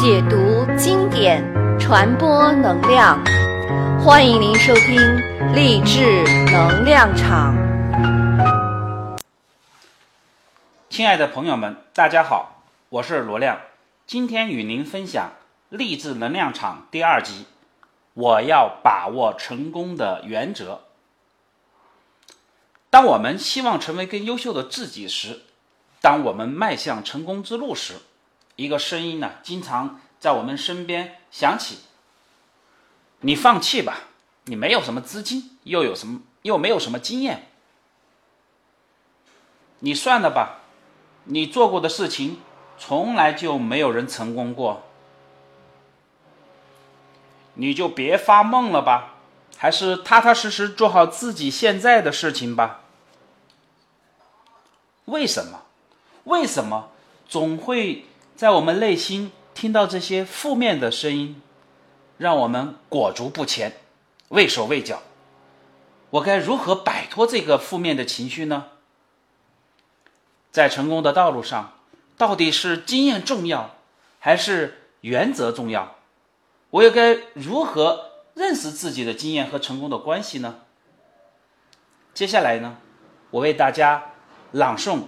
解读经典，传播能量。欢迎您收听励志能量场。亲爱的朋友们，大家好，我是罗亮，今天与您分享励志能量场第二集。我要把握成功的原则。当我们希望成为更优秀的自己时，当我们迈向成功之路时，一个声音呢，经常在我们身边响起：“你放弃吧，你没有什么资金，又有什么，又没有什么经验。你算了吧，你做过的事情，从来就没有人成功过。你就别发梦了吧，还是踏踏实实做好自己现在的事情吧。为什么？为什么总会在我们内心听到这些负面的声音，让我们裹足不前、畏手畏脚？我该如何摆脱这个负面的情绪呢？在成功的道路上，到底是经验重要，还是原则重要？我又该如何认识自己的经验和成功的关系呢？接下来呢，我为大家朗诵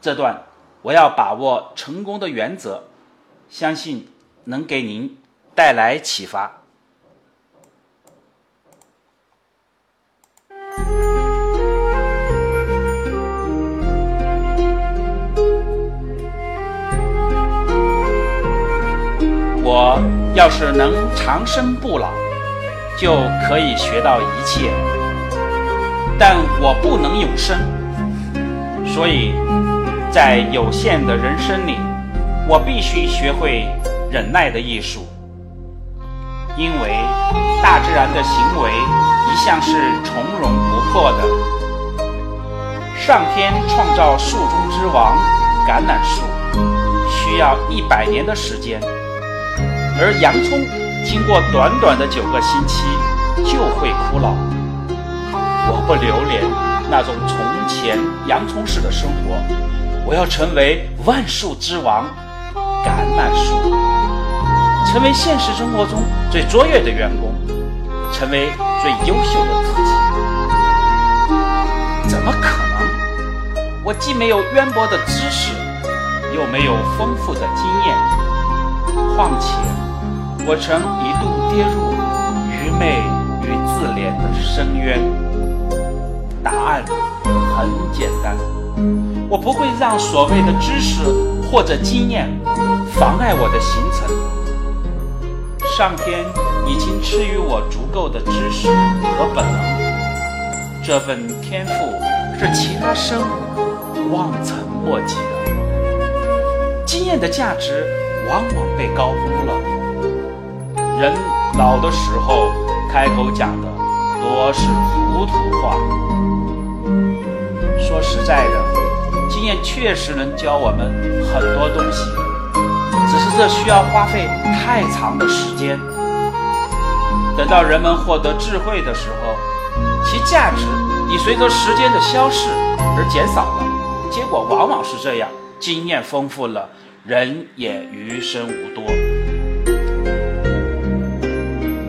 这段我要把握成功的原则，相信能给您带来启发。我要是能长生不老，就可以学到一切，但我不能永生，所以。在有限的人生里，我必须学会忍耐的艺术，因为大自然的行为一向是从容不迫的。上天创造树中之王——橄榄树，需要一百年的时间，而洋葱经过短短的九个星期就会枯老。我不留恋那种从前洋葱式的生活。我要成为万树之王，橄榄树，成为现实生活中最卓越的员工，成为最优秀的自己。怎么可能？我既没有渊博的知识，又没有丰富的经验，况且我曾一度跌入愚昧与自怜的深渊。答案很简单。我不会让所谓的知识或者经验妨碍我的行程。上天已经赐予我足够的知识和本能，这份天赋是其他生物望尘莫及的。经验的价值往往被高估了。人老的时候开口讲的多是糊涂话。实在的。经验确实能教我们很多东西，只是这需要花费太长的时间。等到人们获得智慧的时候，其价值已随着时间的消逝而减少了。结果往往是这样：经验丰富了，人也余生无多。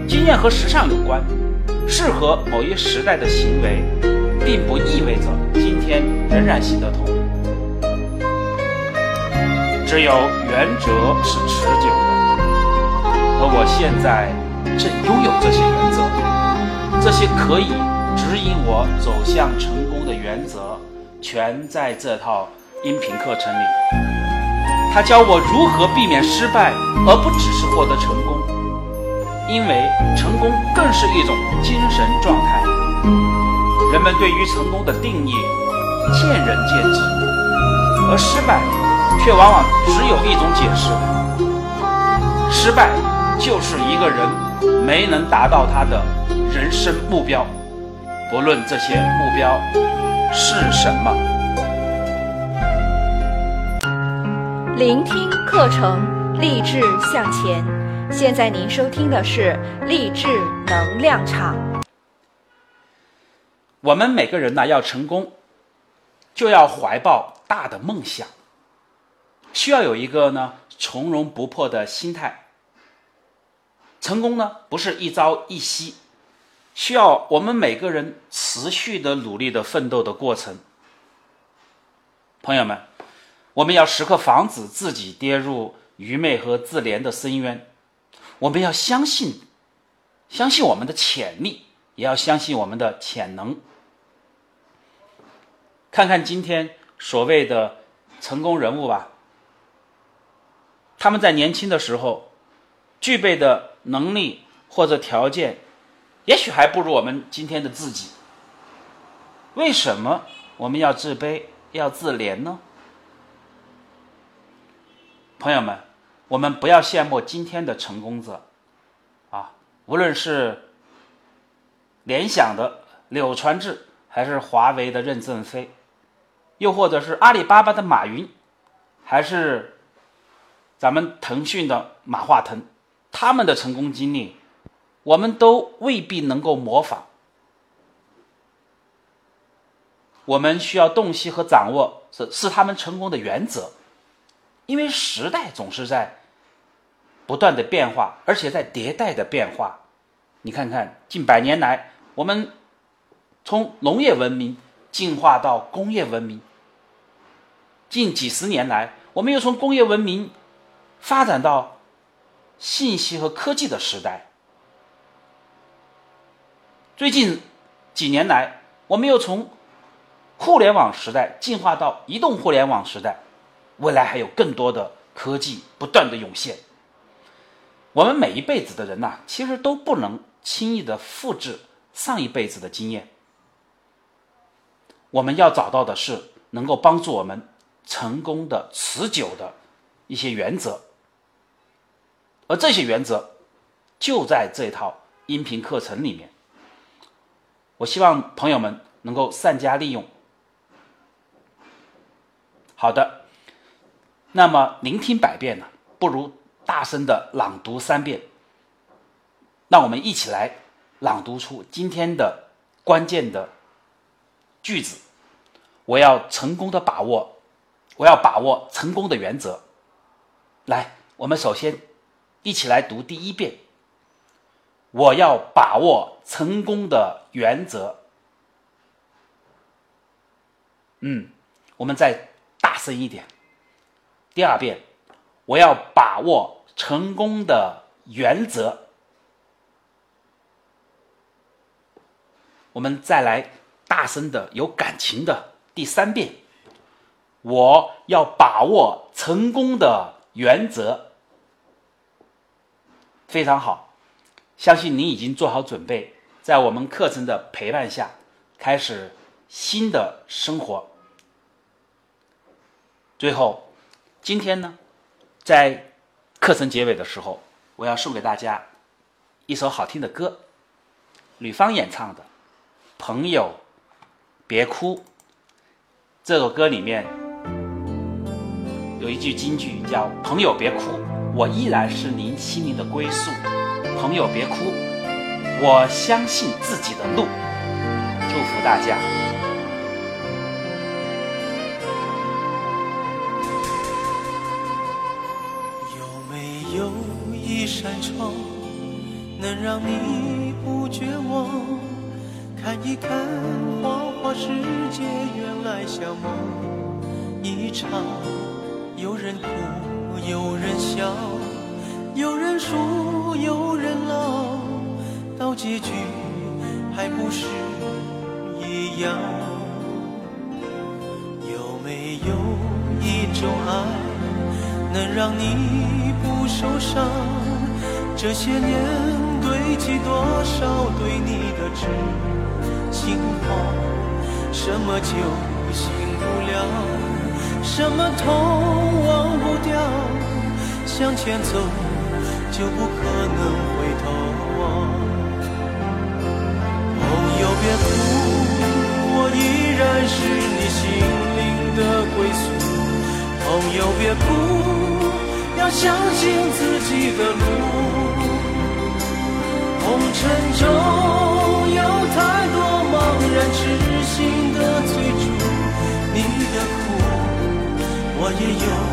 经验和时尚有关，适合某一时代的行为，并不意味着天仍然行得通。只有原则是持久的，而我现在正拥有这些原则，这些可以指引我走向成功的原则，全在这套音频课程里。他教我如何避免失败，而不只是获得成功，因为成功更是一种精神状态。人们对于成功的定义见仁见智，而失败。却往往只有一种解释：失败就是一个人没能达到他的人生目标，不论这些目标是什么。聆听课程，励志向前。现在您收听的是励志能量场。我们每个人呢，要成功，就要怀抱大的梦想。需要有一个呢从容不迫的心态，成功呢不是一朝一夕，需要我们每个人持续的努力的奋斗的过程。朋友们，我们要时刻防止自己跌入愚昧和自怜的深渊。我们要相信，相信我们的潜力，也要相信我们的潜能。看看今天所谓的成功人物吧，他们在年轻的时候具备的能力或者条件，也许还不如我们今天的自己。为什么我们要自卑？要自怜呢，朋友们，我们不要羡慕今天的成功者，啊，无论是联想的柳传志，还是华为的任正非，又或者是阿里巴巴的马云，还是咱们腾讯的马化腾，他们的成功经历，我们都未必能够模仿。我们需要洞悉和掌握是是他们成功的原则，因为时代总是在不断的变化，而且在迭代的变化。你看看近百年来，我们从农业文明进化到工业文明；近几十年来，我们又从工业文明发展到信息和科技的时代。最近几年来，我们又从互联网时代进化到移动互联网时代，未来还有更多的科技不断的涌现。我们每一辈子的人呐，其实都不能轻易的复制上一辈子的经验。我们要找到的是能够帮助我们成功的、持久的一些原则，而这些原则就在这套音频课程里面。我希望朋友们能够善加利用。好的，那么聆听百遍呢，不如大声的朗读三遍。让我们一起来朗读出今天的关键的句子。我要成功的把握，我要把握成功的原则。来，我们首先一起来读第一遍。我要把握成功的原则。嗯，我们再。大声一点。第二遍，我要把握成功的原则。我们再来大声的、有感情的第三遍，我要把握成功的原则。非常好，相信你已经做好准备，在我们课程的陪伴下，开始新的生活。最后，今天呢，在课程结尾的时候，我要送给大家一首好听的歌，吕方演唱的《朋友别哭》。这首歌里面有一句金句，叫“朋友别哭，我依然是您心灵的归宿。朋友别哭，我相信自己的路。”祝福大家。有没有一扇窗能让你不绝望，看一看花花世界，原来像梦一场。有人哭，有人笑，有人输，有人老，到结局还不是一样？有没有一种爱，能让你不受伤？这些年堆积多少对你的痴心话？什么酒醒不了，什么痛忘不掉？向前走就不可能回头望。朋友别哭，我依然是你心灵的归宿。朋友别哭，要相信自己的路。红尘中也有。